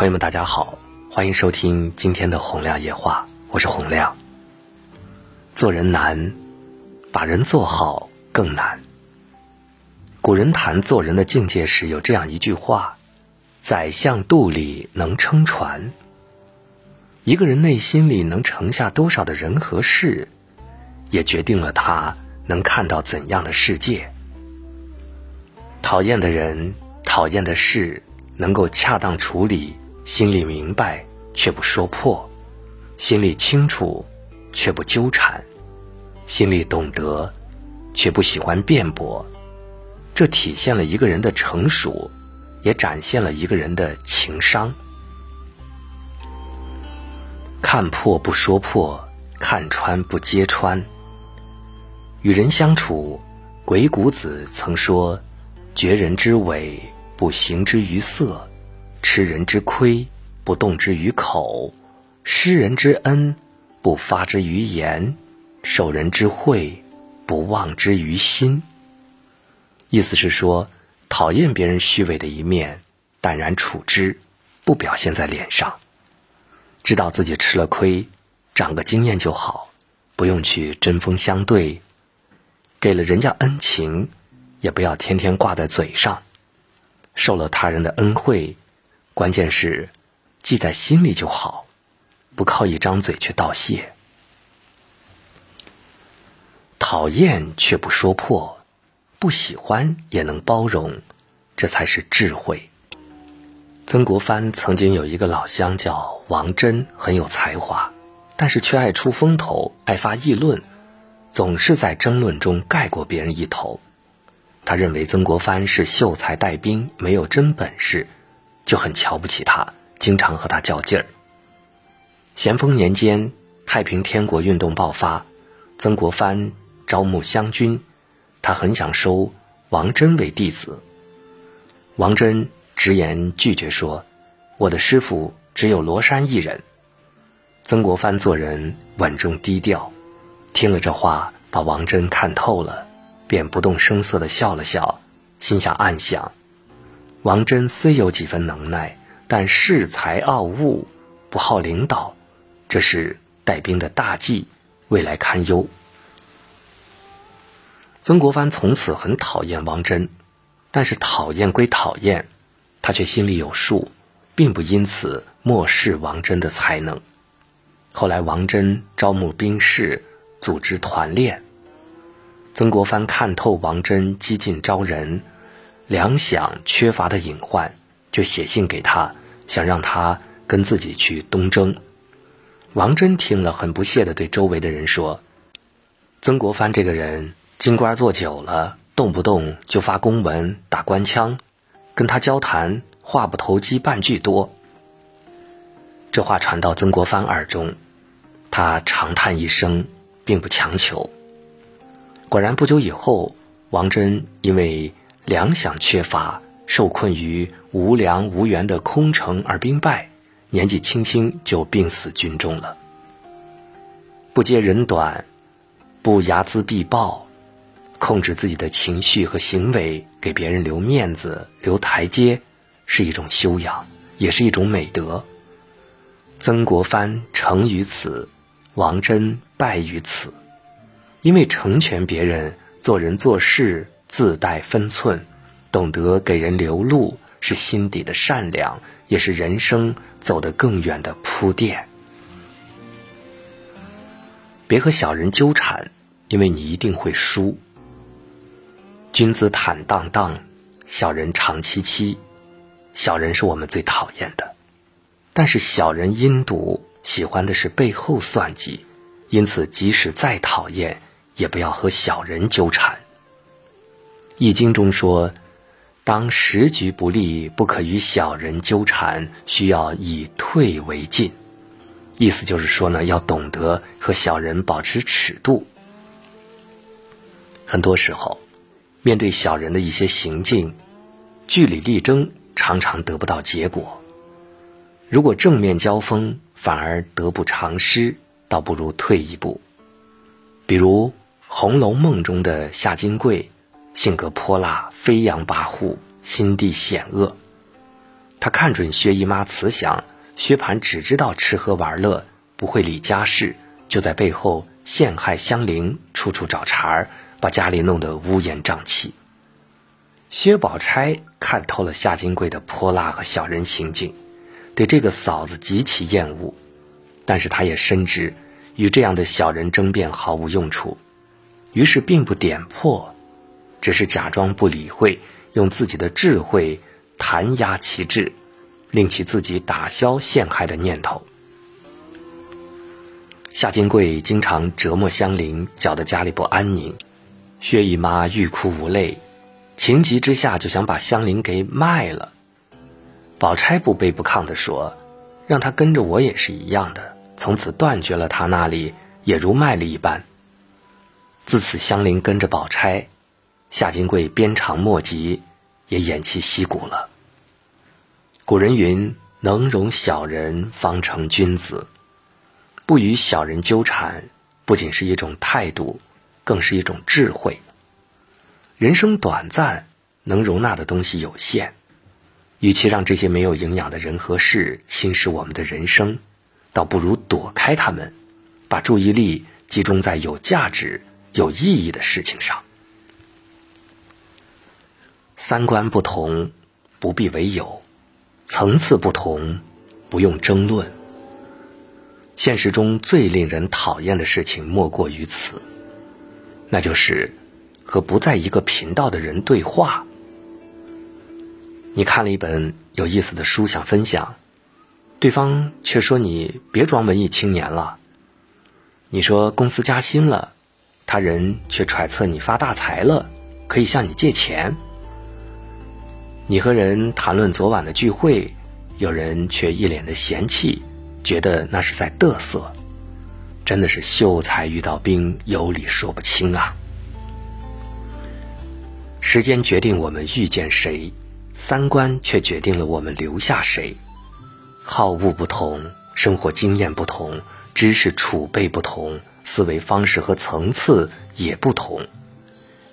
朋友们，大家好，欢迎收听今天的洪亮夜话，我是洪亮。做人难，把人做好更难。古人谈做人的境界时，有这样一句话：“宰相肚里能撑船。”一个人内心里能盛下多少的人和事，也决定了他能看到怎样的世界。讨厌的人，讨厌的事，能够恰当处理，心里明白却不说破，心里清楚却不纠缠，心里懂得却不喜欢辩驳，这体现了一个人的成熟，也展现了一个人的情商。看破不说破，看穿不揭穿。与人相处，鬼谷子曾说：“绝人之伪，不行之于色；吃人之亏，不动之于口；施人之恩，不发之于言；受人之惠，不忘之于心。”意思是说，讨厌别人虚伪的一面，淡然处之，不表现在脸上。知道自己吃了亏，长个经验就好，不用去针锋相对。给了人家恩情，也不要天天挂在嘴上。受了他人的恩惠，关键是记在心里就好，不靠一张嘴去道谢。讨厌却不说破，不喜欢也能包容，这才是智慧。曾国藩曾经有一个老乡叫王真，很有才华，但是却爱出风头，爱发议论，总是在争论中盖过别人一头。他认为曾国藩是秀才带兵，没有真本事，就很瞧不起他，经常和他较劲儿。咸丰年间，太平天国运动爆发，曾国藩招募湘军，他很想收王真为弟子。王真。直言拒绝说：“我的师傅只有罗山一人。”曾国藩做人稳重低调，听了这话，把王真看透了，便不动声色的笑了笑，心下暗想：王真虽有几分能耐，但恃才傲物，不好领导，这是带兵的大忌，未来堪忧。曾国藩从此很讨厌王真，但是讨厌归讨厌。他却心里有数，并不因此漠视王真的才能。后来，王真招募兵士，组织团练。曾国藩看透王真激进招人，粮饷缺乏的隐患，就写信给他，想让他跟自己去东征。王真听了，很不屑地对周围的人说：“曾国藩这个人，京官做久了，动不动就发公文、打官腔。”跟他交谈，话不投机半句多。这话传到曾国藩耳中，他长叹一声，并不强求。果然，不久以后，王真因为粮饷缺乏，受困于无粮无援的空城而兵败，年纪轻轻就病死军中了。不揭人短，不睚眦必报。控制自己的情绪和行为，给别人留面子、留台阶，是一种修养，也是一种美德。曾国藩成于此，王真败于此。因为成全别人，做人做事自带分寸，懂得给人留路，是心底的善良，也是人生走得更远的铺垫。别和小人纠缠，因为你一定会输。君子坦荡荡，小人长戚戚。小人是我们最讨厌的，但是小人阴毒，喜欢的是背后算计，因此即使再讨厌，也不要和小人纠缠。易经中说：“当时局不利，不可与小人纠缠，需要以退为进。”意思就是说呢，要懂得和小人保持尺度。很多时候。面对小人的一些行径，据理力争常常得不到结果。如果正面交锋反而得不偿失，倒不如退一步。比如《红楼梦》中的夏金桂，性格泼辣，飞扬跋扈，心地险恶。他看准薛姨妈慈祥，薛蟠只知道吃喝玩乐，不会理家事，就在背后陷害香菱，处处找茬儿，把家里弄得乌烟瘴气。薛宝钗看透了夏金桂的泼辣和小人行径，对这个嫂子极其厌恶，但是她也深知与这样的小人争辩毫无用处，于是并不点破，只是假装不理会。用自己的智慧弹压其志，令其自己打消陷害的念头。夏金桂经常折磨香菱，搅得家里不安宁。薛姨妈欲哭无泪，情急之下就想把香菱给卖了。宝钗不卑不亢地说：“让她跟着我也是一样的，从此断绝了她那里，也如卖了一般。”自此，香菱跟着宝钗。夏金桂鞭长莫及，也偃旗息鼓了。古人云：“能容小人，方成君子。”不与小人纠缠，不仅是一种态度，更是一种智慧。人生短暂，能容纳的东西有限，与其让这些没有营养的人和事侵蚀我们的人生，倒不如躲开他们，把注意力集中在有价值、有意义的事情上。三观不同，不必为友；层次不同，不用争论。现实中最令人讨厌的事情莫过于此，那就是和不在一个频道的人对话。你看了一本有意思的书，想分享，对方却说你别装文艺青年了。你说公司加薪了，他人却揣测你发大财了，可以向你借钱。你和人谈论昨晚的聚会，有人却一脸的嫌弃，觉得那是在嘚瑟，真的是秀才遇到兵，有理说不清啊。时间决定我们遇见谁，三观却决定了我们留下谁。好恶不同，生活经验不同，知识储备不同，思维方式和层次也不同，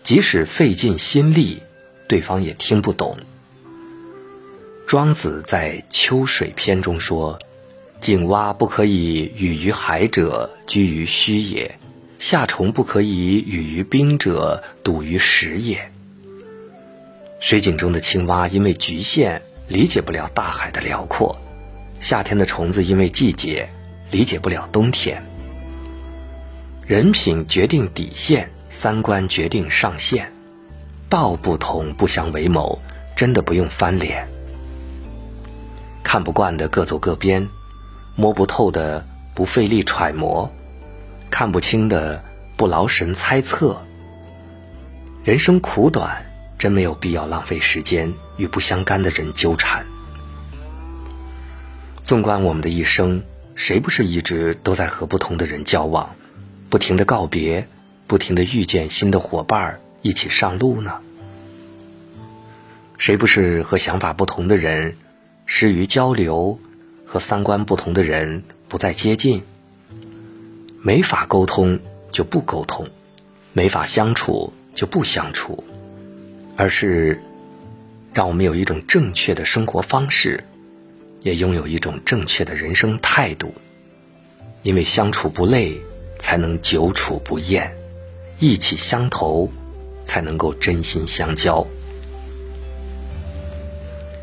即使费尽心力，对方也听不懂。庄子在《秋水篇》中说：“井蛙不可以语于海者，居于虚也；夏虫不可以语于冰者，笃于实也。”水井中的青蛙因为局限，理解不了大海的辽阔；夏天的虫子因为季节，理解不了冬天。人品决定底线，三观决定上限。道不同不相为谋，真的不用翻脸。看不惯的各走各边，摸不透的不费力揣摩，看不清的不劳神猜测。人生苦短，真没有必要浪费时间与不相干的人纠缠。纵观我们的一生，谁不是一直都在和不同的人交往，不停的告别，不停的遇见新的伙伴一起上路呢？谁不是和想法不同的人？失于交流，和三观不同的人不再接近，没法沟通就不沟通，没法相处就不相处，而是让我们有一种正确的生活方式，也拥有一种正确的人生态度。因为相处不累，才能久处不厌；意气相投，才能够真心相交。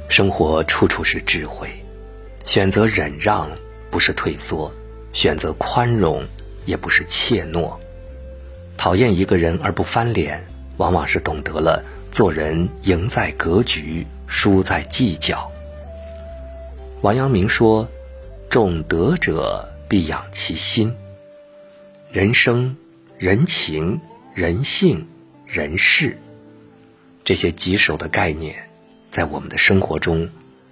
生活处处是智慧，选择忍让不是退缩，选择宽容也不是怯懦。讨厌一个人而不翻脸，往往是懂得了做人赢在格局，输在计较。王阳明说：“重德者必养其心。”人生、人情、人性、人事，这些棘手的概念。在我们的生活中，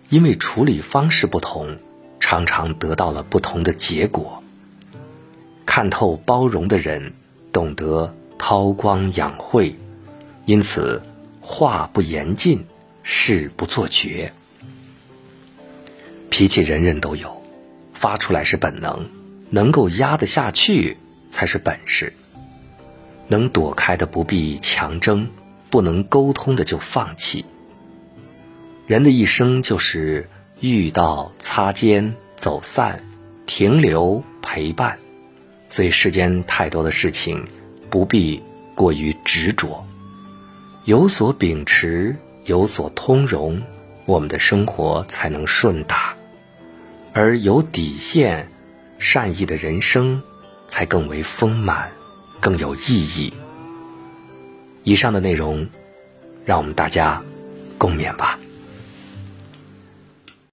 因为处理方式不同，常常得到了不同的结果。看透包容的人，懂得韬光养晦，因此话不言尽，事不做绝。脾气人人都有，发出来是本能，能够压得下去才是本事。能躲开的不必强争，不能沟通的就放弃。人的一生就是遇到、擦肩、走散、停留、陪伴，所以世间太多的事情，不必过于执着，有所秉持，有所通融，我们的生活才能顺达，而有底线、善意的人生，才更为丰满，更有意义。以上的内容，让我们大家共勉吧。